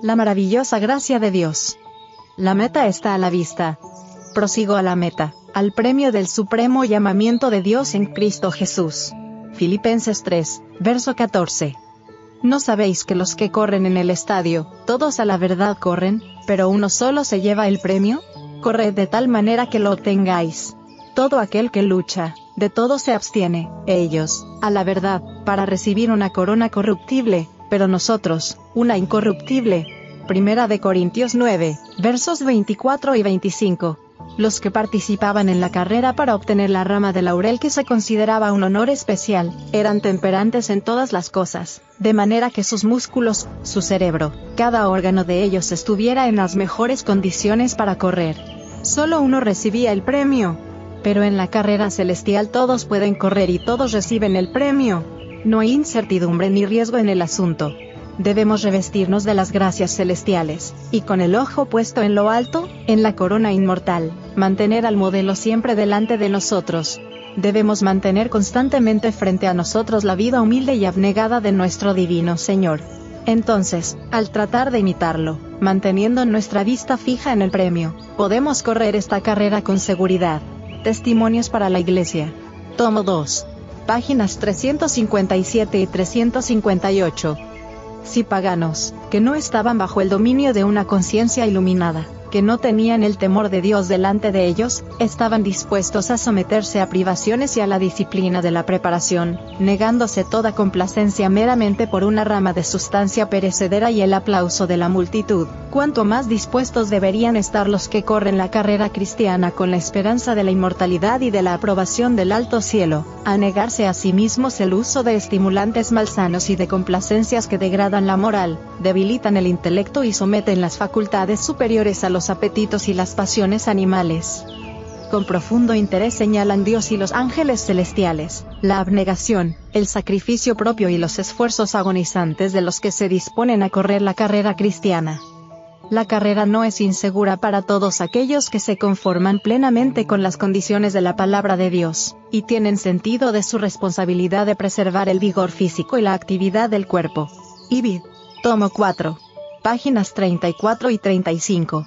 La maravillosa gracia de Dios. La meta está a la vista. Prosigo a la meta, al premio del supremo llamamiento de Dios en Cristo Jesús. Filipenses 3, verso 14. ¿No sabéis que los que corren en el estadio, todos a la verdad corren, pero uno solo se lleva el premio? Corred de tal manera que lo obtengáis. Todo aquel que lucha, de todo se abstiene, ellos, a la verdad, para recibir una corona corruptible, pero nosotros, una incorruptible. Primera de Corintios 9, versos 24 y 25 los que participaban en la carrera para obtener la rama de laurel que se consideraba un honor especial, eran temperantes en todas las cosas, de manera que sus músculos, su cerebro, cada órgano de ellos estuviera en las mejores condiciones para correr. Solo uno recibía el premio. Pero en la carrera celestial todos pueden correr y todos reciben el premio. No hay incertidumbre ni riesgo en el asunto debemos revestirnos de las gracias celestiales, y con el ojo puesto en lo alto, en la corona inmortal, mantener al modelo siempre delante de nosotros. Debemos mantener constantemente frente a nosotros la vida humilde y abnegada de nuestro divino Señor. Entonces, al tratar de imitarlo, manteniendo nuestra vista fija en el premio, podemos correr esta carrera con seguridad. Testimonios para la Iglesia. Tomo 2. Páginas 357 y 358 sí paganos, que no estaban bajo el dominio de una conciencia iluminada, que no tenían el temor de Dios delante de ellos, estaban dispuestos a someterse a privaciones y a la disciplina de la preparación, negándose toda complacencia meramente por una rama de sustancia perecedera y el aplauso de la multitud, cuanto más dispuestos deberían estar los que corren la carrera cristiana con la esperanza de la inmortalidad y de la aprobación del alto cielo, a negarse a sí mismos el uso de estimulantes malsanos y de complacencias que degradan la moral, debilitan el intelecto y someten las facultades superiores a los los apetitos y las pasiones animales. Con profundo interés señalan Dios y los ángeles celestiales, la abnegación, el sacrificio propio y los esfuerzos agonizantes de los que se disponen a correr la carrera cristiana. La carrera no es insegura para todos aquellos que se conforman plenamente con las condiciones de la palabra de Dios, y tienen sentido de su responsabilidad de preservar el vigor físico y la actividad del cuerpo. Ibid. Tomo 4. Páginas 34 y 35.